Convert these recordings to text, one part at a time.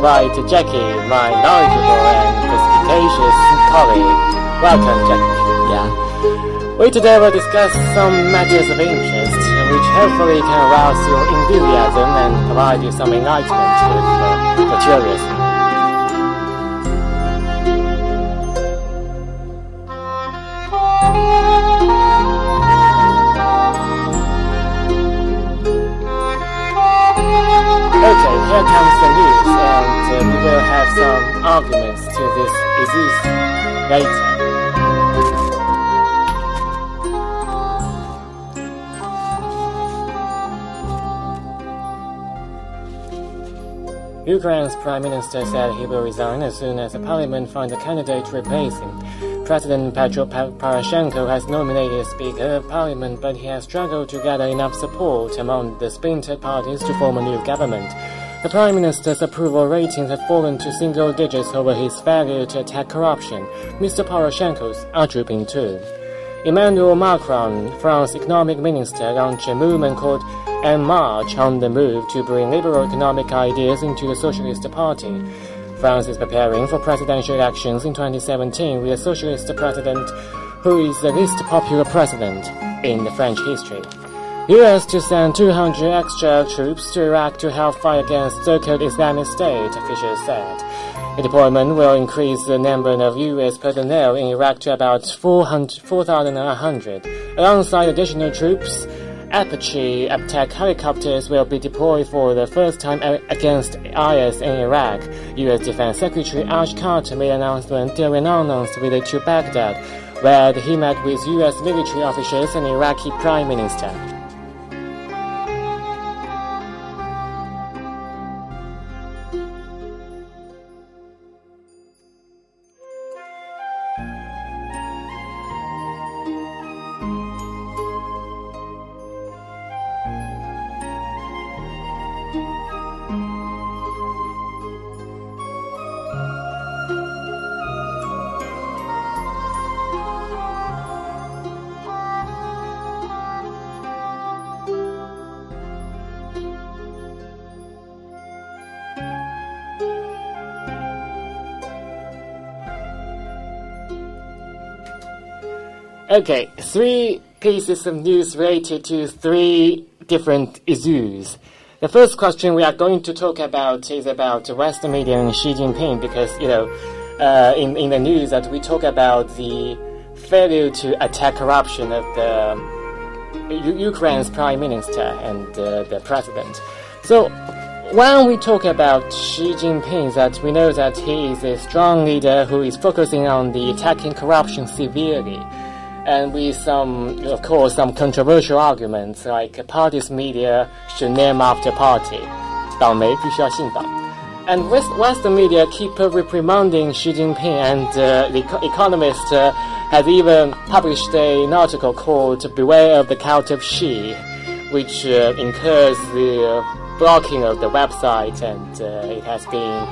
to invite Jackie, my knowledgeable and perspicacious colleague. Welcome, Jackie. Yeah. We today will discuss some matters of interest, which hopefully can arouse your enthusiasm and provide you some enlightenment if uh, curious. Here comes the news, and we will have some arguments to this disease later. Ukraine's prime minister said he will resign as soon as the parliament finds a candidate to replace him. President Petro Poroshenko has nominated a Speaker of Parliament, but he has struggled to gather enough support among the splintered parties to form a new government. The Prime Minister's approval ratings have fallen to single digits over his failure to attack corruption. Mr. Poroshenko's are drooping too. Emmanuel Macron, France's economic minister, launched a movement called En Marche on the move to bring liberal economic ideas into the Socialist Party. France is preparing for presidential elections in 2017 with a socialist president who is the least popular president in the French history. U.S. to send 200 extra troops to Iraq to help fight against so-called Islamic State, officials said. The deployment will increase the number of U.S. personnel in Iraq to about 4,100, alongside additional troops Apache attack helicopters will be deployed for the first time against IS in Iraq. U.S. Defense Secretary Ash Carter made an announcement during an announced visit to Baghdad, where he met with U.S. military officials and Iraqi Prime Minister. Okay, three pieces of news related to three different issues. The first question we are going to talk about is about Western media and Xi Jinping because, you know, uh, in, in the news that we talk about the failure to attack corruption of the U- Ukraine's prime minister and uh, the president. So, when we talk about Xi Jinping, that we know that he is a strong leader who is focusing on the attacking corruption severely and with some, of course, some controversial arguments like party's media should name after party, 党媒必须要姓党. And West, Western media keep reprimanding Xi Jinping, and uh, the Economist uh, has even published an article called "Beware of the Cult of Xi," which uh, incurs the blocking of the website, and uh, it has been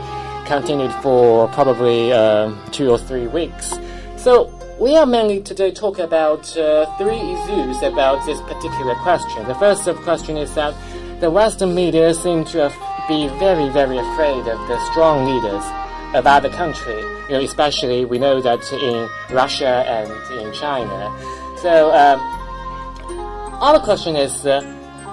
continued for probably uh, two or three weeks. So we are mainly today talk about uh, three issues about this particular question. The first question is that the Western media seem to be very, very afraid of the strong leaders of other country. You know, especially we know that in Russia and in China. So, um, other question is, uh,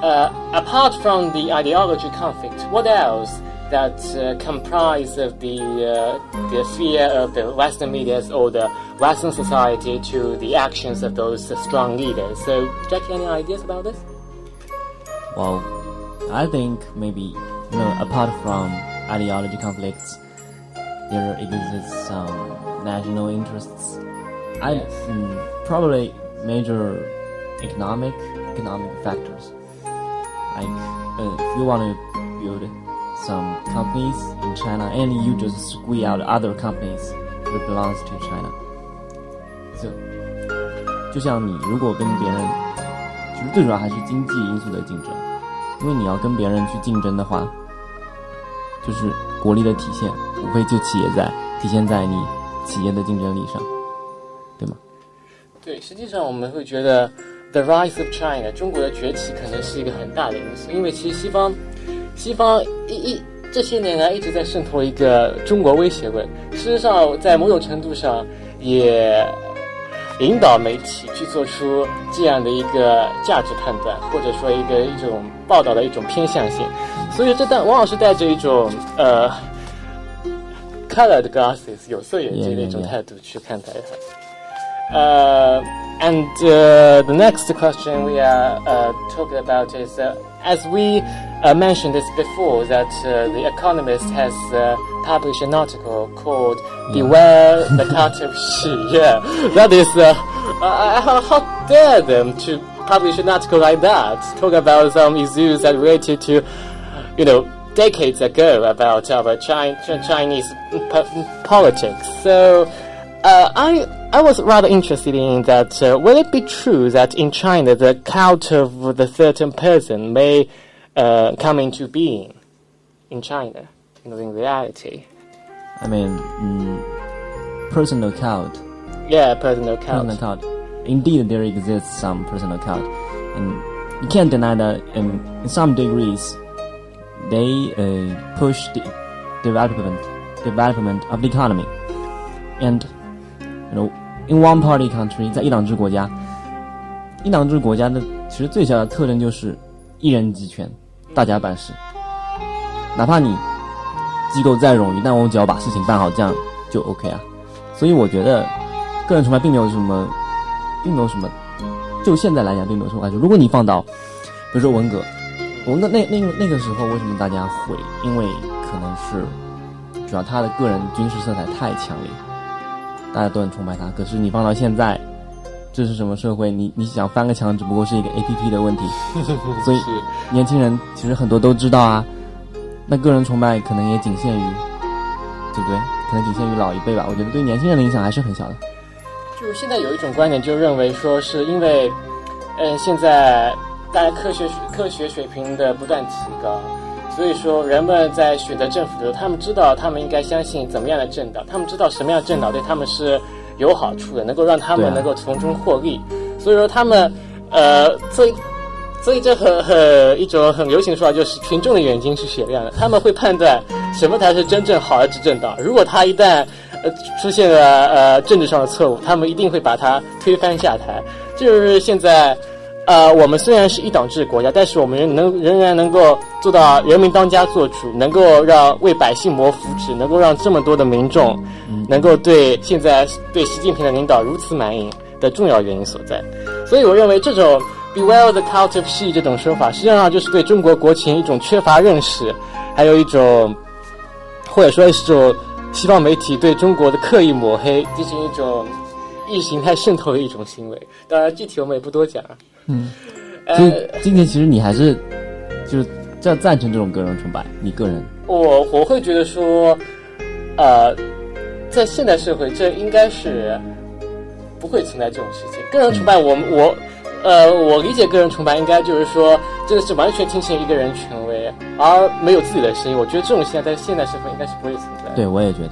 uh, apart from the ideology conflict, what else that uh, comprise of the uh, the fear of the Western media or the Western society to the actions of those strong leaders. So, Jackie, any ideas about this? Well, I think maybe you know, apart from ideology conflicts, there exists some national interests. I Yes. mm, probably major economic economic factors. Like uh, if you want to build some companies in China and you just squeeze out other companies that belongs to China. So 就像你如果跟别人，其实最主要还是经济因素的竞争，因为你要跟别人去竞争的话，就是国力的体现，无非就企业在体现在你企业的竞争力上，对吗？对，实际上我们会觉得 the rise of China 中国的崛起可能是一个很大的因素，因为其实西方西方一一这些年来一直在渗透一个中国威胁论，事实上在某种程度上也引导媒体去做出这样的一个价值判断，或者说一个一种报道的一种偏向性，所以这带往往是带着一种呃 colored glasses 有色眼镜的一种态度去看待它。呃、and uh, the next question we are uh, talking about is uh, as we uh, mentioned this before, that uh, The Economist has uh, published an article called "Beware the Cult of She." Yeah, that is. Uh, uh, how, how dare them to publish an article like that? Talk about some issues that related to, you know, decades ago about our Chi- Chinese po- politics. So. Uh, I I was rather interested in that. Uh, will it be true that in China the cult of the certain person may uh, come into being in China, you know, in reality? I mean, mm, personal cult. Yeah, personal cult. Personal cult. Indeed, there exists some personal cult, and you can't deny that in, in some degrees they uh, push the development development of the economy, and you know, in one party country，在一党制国家，一党制国家的其实最小的特征就是一人集权， 大家办事。哪怕你机构再冗余，但我只要把事情办好，这样就 OK 啊。所以我觉得个人崇拜并没有什么，并没有什么，就现在来讲并没有什么坏处。如果你放到，比如说文革，文革那那个那个时候，为什么大家会？因为可能是主要他的个人军事色彩太强烈。大家都很崇拜他。可是你放到现在，这是什么社会？你你想翻个墙，只不过是一个 A P P 的问题。所以年轻人其实很多都知道啊。那个人崇拜可能也仅限于，对不对？可能仅限于老一辈吧。我觉得对年轻人的影响还是很小的。就是现在有一种观点，就认为说是因为，嗯，现在大家科学科学水平的不断提高。所以说，人们在选择政府的时候，他们知道他们应该相信怎么样的政党，他们知道什么样的政党对他们是有好处的，能够让他们能够从中获利。所以说，他们呃，所以所以这很很一种很流行的说法就是，群众的眼睛是雪亮的，他们会判断什么才是真正好的执政党。如果他一旦呃出现了呃政治上的错误，他们一定会把他推翻下台。就是现在。呃，我们虽然是一党制国家，但是我们仍能仍然能够做到人民当家作主，能够让为百姓谋福祉，能够让这么多的民众能够对现在对习近平的领导如此满意的重要原因所在。所以，我认为这种 “beware the cult of she” 这种说法，实际上就是对中国国情一种缺乏认识，还有一种或者说是种西方媒体对中国的刻意抹黑，进行一种意识形态渗透的一种行为。当然，具体我们也不多讲。嗯，所以今天其实你还是就是赞赞成这种个人崇拜，你个人？我我会觉得说，呃，在现代社会，这应该是不会存在这种事情。个人崇拜，我我呃，我理解个人崇拜应该就是说，这个是完全听信一个人权威，而没有自己的声音。我觉得这种现在在现代社会应该是不会存在。对，我也觉得。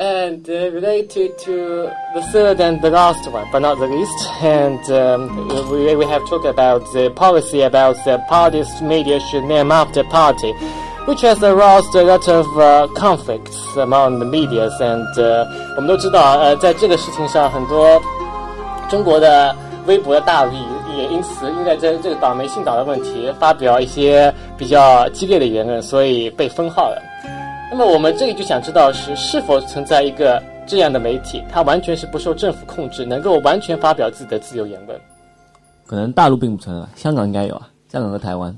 and uh, related to the third and the last one, but not the least. And um, we, we have talked about the policy about the party's media should name after party, which has aroused a lot of uh, conflicts among the medias. And uh, 我们都知道，呃，在这个事情上，很多中国的微博的大 V 也因此因为这这个倒霉信岛的问题，发表一些比较激烈的言论，所以被封号了。 那么我们这里就想知道是是否存在一个这样的媒体，它完全是不受政府控制，能够完全发表自己的自由言论。可能大陆并不存在，香港应该有啊，香港和台湾，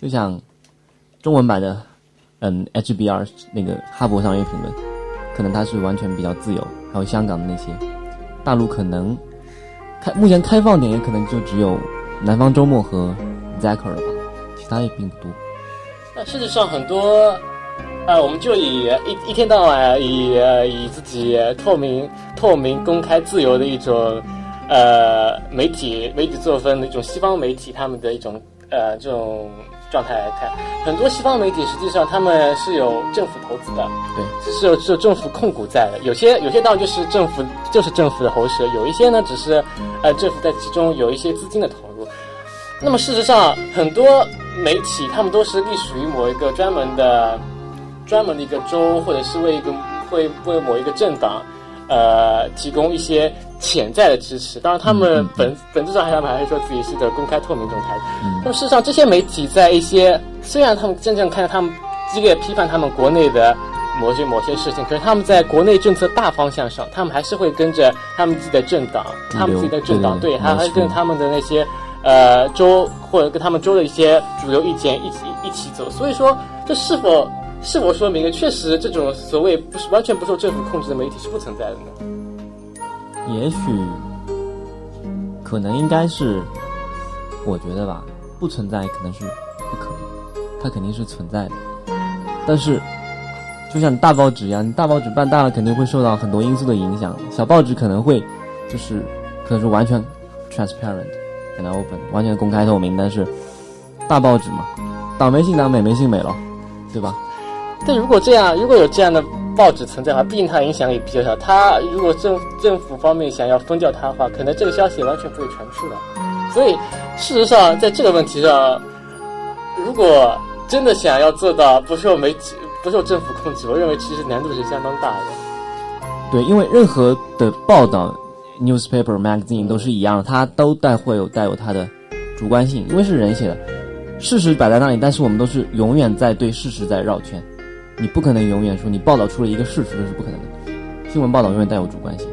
就像中文版的嗯 HBR 那个哈佛商业评论，可能它是完全比较自由。还有香港的那些，大陆可能开目前开放点也可能就只有南方周末和 Zacker 了吧，其他也并不多。那事实上很多。呃，我们就以一一天到晚以以自己透明、透明、公开、自由的一种呃媒体媒体作风的一种西方媒体他们的一种呃这种状态来看，很多西方媒体实际上他们是有政府投资的，对，是有是有政府控股在的。有些有些当然就是政府就是政府的喉舌，有一些呢只是呃政府在其中有一些资金的投入。那么事实上，很多媒体他们都是隶属于某一个专门的、专门的一个州，或者是为一个会为某一个政党，呃，提供一些潜在的支持。当然，他们本本质上还还是说自己是个公开透明这种态度。那么事实上，这些媒体在一些虽然他们真正看到他们激烈批判他们国内的。某些某些事情，可是他们在国内政策大方向上，他们还是会跟着他们自己的政党，他们自己的政党对，还还跟他们的那些呃州或者跟他们州的一些主流意见一起一起走。所以说，这是否是否说明确实这种所谓不是完全不受政府控制的媒体是不存在的呢？也许，可能应该是，我觉得吧，不存在可能是不可能，它肯定是存在的，但是。就像大报纸一样，你大报纸办大了，肯定会受到很多因素的影响。小报纸可能会，就是可能是完全 transparent，可能 open，完全公开透明。但是大报纸嘛，倒霉信倒美没信美了，对吧？但如果这样，如果有这样的报纸存在的话，毕竟它影响也比较小。它如果政政府方面想要封掉它的话，可能这个消息完全不会传出来。所以事实上，在这个问题上，如果真的想要做到不受媒体。不受政府控制，我认为其实难度是相当大的。对，因为任何的报道，newspaper magazine 都是一样，它都带会有带有它的主观性，因为是人写的，事实摆在那里，但是我们都是永远在对事实在绕圈，你不可能永远说你报道出了一个事实，这是不可能的。新闻报道永远带有主观性。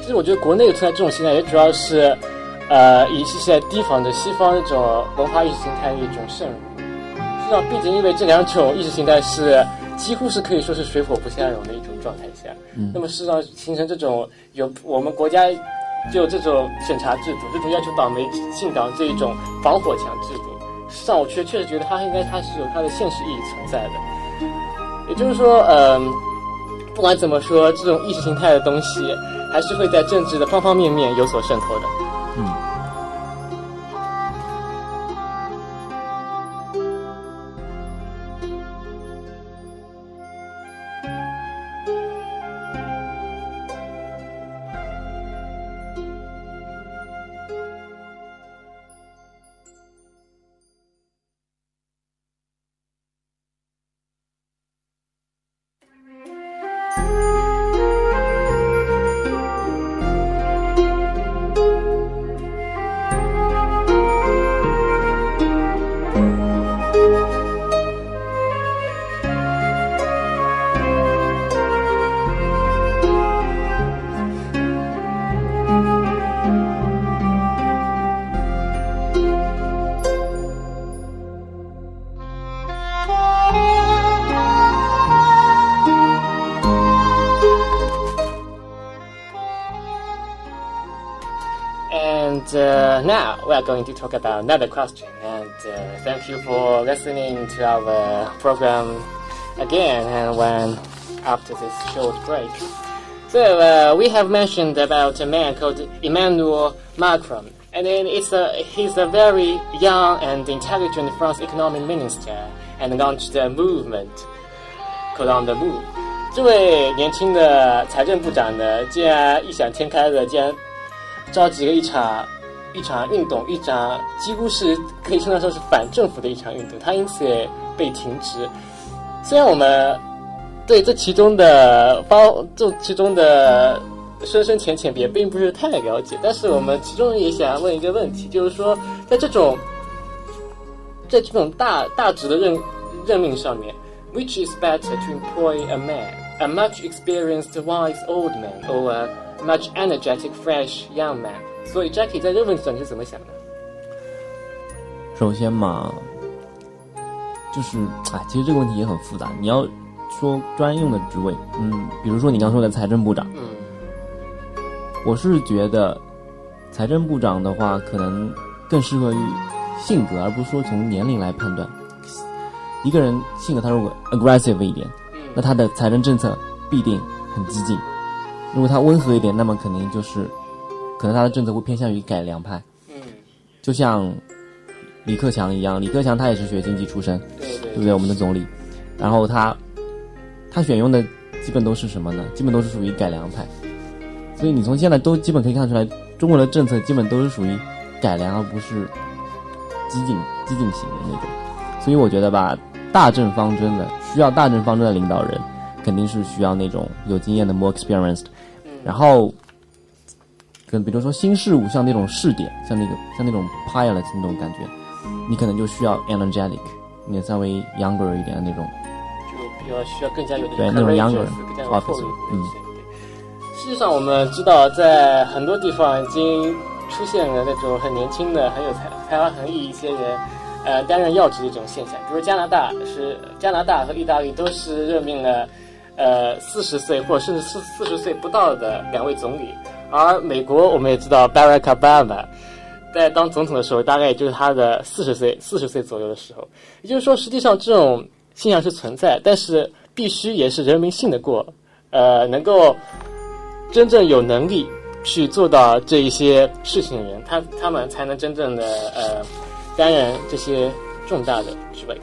其实我觉得国内存在这种现象，也主要是，呃，一是在提防着西方这种文化意识形态的一种渗入。实际上，毕竟因为这两种意识形态是几乎是可以说是水火不相容的一种状态下，那么事实上形成这种有我们国家就这种审查制度，这种要求党媒进党这一种防火墙制度，实际上我确确实觉得它应该它是有它的现实意义存在的。就是说，嗯，不管怎么说，这种意识形态的东西还是会在政治的方方面面有所渗透的。we are going to talk about another question. And uh, thank you for listening to our program again and when after this short break. So uh, we have mentioned about a man called Emmanuel Macron. And then it's a, he's a very young and intelligent French economic minister and launched a movement called On the Move. 这位年轻的财政部长呢，竟然异想天开的，竟然召集了一场 一场运动，一场几乎是可以称得上是反政府的一场运动，它因此也被停职。虽然我们对这其中的包，这其中的深深浅浅也并不是太了解，但是我们其中也想问一个问题，就是说，在这种在这种大大职的任任命上面，which is better to employ a man, a much experienced wise old man, or a much energetic fresh young man？所以，Jackie 在这个问题上你是怎么想的？首先嘛，就是哎，其实这个问题也很复杂。你要说专用的职位，嗯，比如说你刚说的财政部长，嗯，我是觉得财政部长的话，可能更适合于性格，而不是说从年龄来判断。一个人性格他如果 aggressive 一点，那他的财政政策必定很激进；如果他温和一点，那么肯定就是。可能他的政策会偏向于改良派，嗯，就像李克强一样，李克强他也是学经济出身，对不对？我们的总理，然后他他选用的基本都是什么呢？基本都是属于改良派，所以你从现在都基本可以看出来，中国的政策基本都是属于改良，而不是激进、激进型的那种。所以我觉得吧，大政方针的需要大政方针的领导人，肯定是需要那种有经验的 more experienced。然后，跟比如说新事物，像那种试点，像那个像那种 pilot 那种感觉，你可能就需要 energetic，你稍微 younger 一点的那种。就比较需要更加有对那种 younger 更加有魄力。嗯。实际上，我们知道，在很多地方已经出现了那种很年轻的、很有才才华横溢一些人，呃，担任要职的这种现象。比如加拿大是加拿大和意大利都是任命了呃四十岁或甚至四四十岁不到的两位总理，而美国我们也知道，Barack Obama 在当总统的时候，大概也就是他的四十岁四十岁左右的时候。也就是说，实际上这种现象是存在，但是必须也是人民信得过，呃，能够。真正有能力去做到这一些事情的人，他他们才能真正的呃担任这些重大的职位。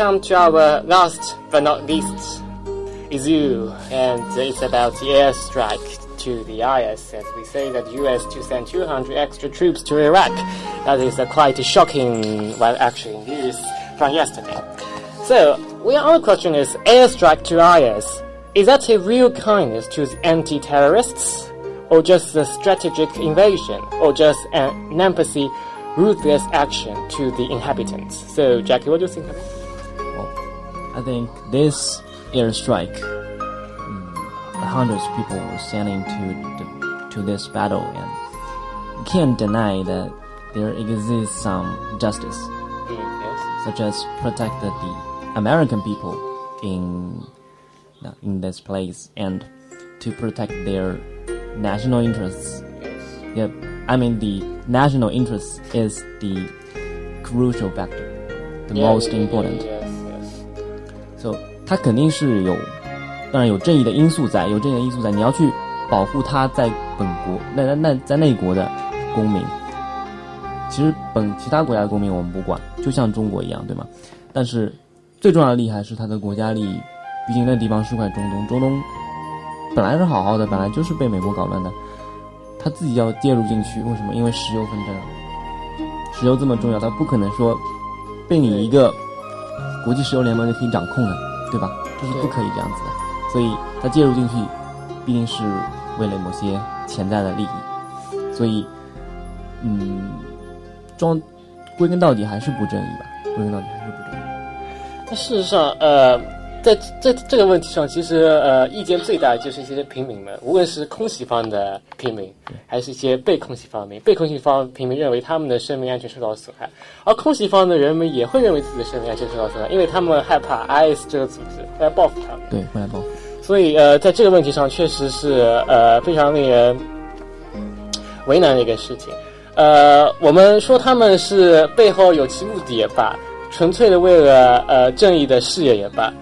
Come to our last but not least issue, and it's about the airstrike to the IS, as we say that US to send 200 extra troops to Iraq. That is a quite shocking, well, actually news from yesterday. So, well, our question is, airstrike to IS, is that a real kindness to the anti-terrorists, or just a strategic invasion, or just an empathy, ruthless action to the inhabitants? So, Jackie, what do you think of it? I think this airstrike, um, hundreds of people were standing to to this battle, and can't deny that there exists some justice, mm, yes. such as protect the American people in in this place and to protect their national interests. Yes. Yeah, I mean the national interest is the crucial factor, the yeah, most yeah, important. Yeah, 就他肯定是有，当然有正义的因素在，有正义的因素在。你要去保护他在本国，那那那在内国的公民。其实本其他国家的公民我们不管，就像中国一样，对吗？但是最重要的利害是他的国家利益，毕竟那地方是块中东，中东本来是好好的，本来就是被美国搞乱的，他自己要介入进去，为什么？因为石油纷争，石油这么重要，他不可能说被你一个。国际石油联盟就可以掌控的，对吧？这是不可以这样子的，所以他介入进去，必定是为了某些潜在的利益，所以，嗯，装归根到底还是不正义吧？归根到底还是不正义。那事实上，呃。在在这个问题上，其实呃，意见最大的就是一些平民们，无论是空袭方的平民，还是一些被空袭方民，被空袭方平民认为他们的生命安全受到损害，而空袭方的人们也会认为自己的生命安全受到损害，因为他们害怕 IS 这个组织会来报复他们。对，会来报复。所以呃，在这个问题上，确实是呃非常令人为难的一个事情。呃，我们说他们是背后有其目的也罢，纯粹的为了呃正义的事业也罢。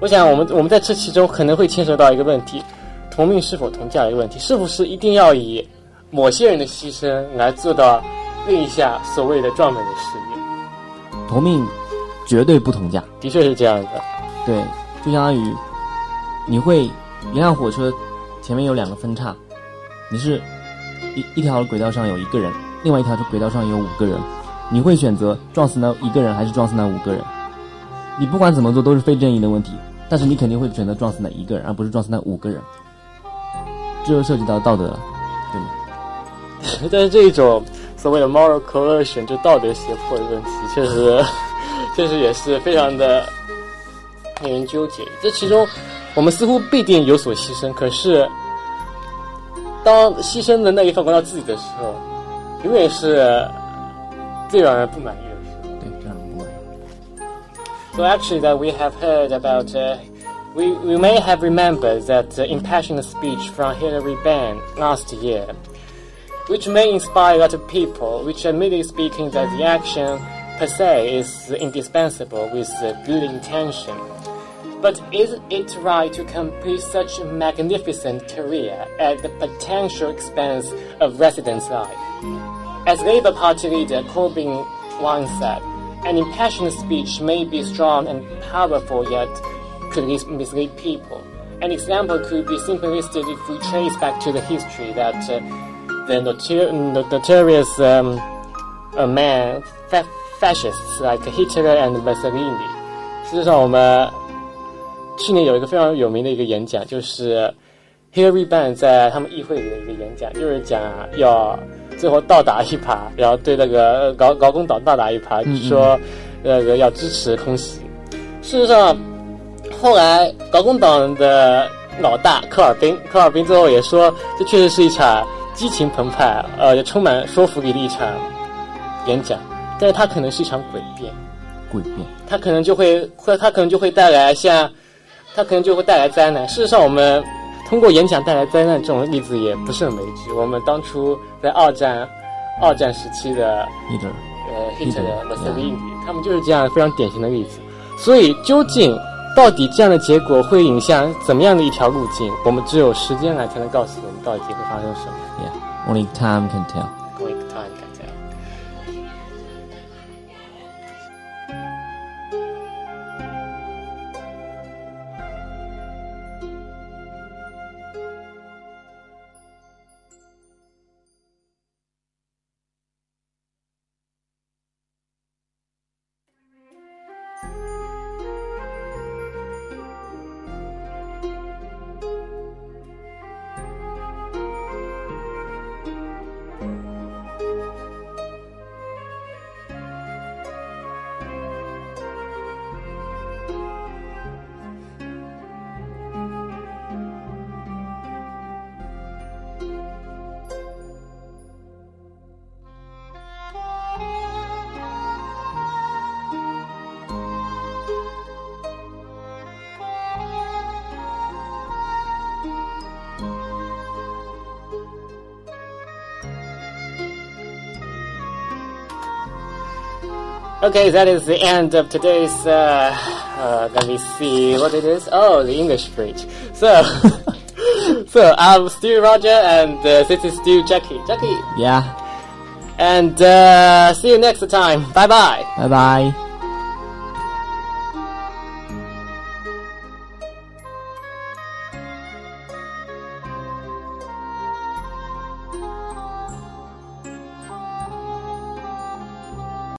我想，我们我们在这其中可能会牵涉到一个问题：同命是否同价的一个问题，是不是一定要以某些人的牺牲来做到另一下所谓的壮美的事业？同命绝对不同价，的确是这样的。对，就相当于你会一辆火车前面有两个分叉，你是一一条轨道上有一个人，另外一条轨道上有五个人，你会选择撞死那一个人还是撞死那五个人？你不管怎么做都是非正义的问题。但是你肯定会选择撞死那一个人，而不是撞死那五个人，这就涉及到道德了，对吗？但是这一种所谓的 moral coercion 就道德胁迫的问题，确实 确实也是非常的令人纠结。这其中，我们似乎必定有所牺牲，可是当牺牲的那一方回到自己的时候，永远是最让人不满意 So actually, that we have heard about, uh, we we may have remembered that uh, impassioned speech from Hillary Benn last year, which may inspire a lot of people. Which, admittedly speaking, that the action per se is indispensable with uh, good intention. But is it right to complete such a magnificent career at the potential expense of residents' life? As Labour Party leader Corbyn once said, an impassioned speech may be strong and powerful, yet could mis- mislead people. An example could be simply listed if we trace back to the history that uh, the notor- no- notorious um, uh, man, fa- fascists like Hitler and Mussolini. 事实上，我们去年有一个非常有名的一个演讲，就是 Hillary Ban 在他们议会里的一个演讲，就是讲啊要 最后倒打一耙，然后对那个劳劳工党倒打一耙，说那个要支持空袭。事实上，后来劳工党的老大科尔宾，科尔宾最后也说，这确实是一场激情澎湃，呃，也充满说服力的一场演讲，但是它可能是一场诡辩。诡辩。它可能就会会，它可能就会带来像，它可能就会带来灾难。事实上，我们通过演讲带来灾难这种例子也不胜枚举。我们当初在二战二战时期的呃 Hitler、Hitler，Mussolini，他们就是这样非常典型的例子。所以，究竟到底这样的结果会影响怎么样的一条路径，我们只有时间来才能告诉我们到底会发生什么。Yeah, only time can tell. Okay, that is the end of today's. Uh, uh, let me see what it is. Oh, the English bridge. So, so I'm Stu Roger, and uh, this is Stu Jackie. Jackie, Yeah, and uh, see you next time. Bye bye. bye bye.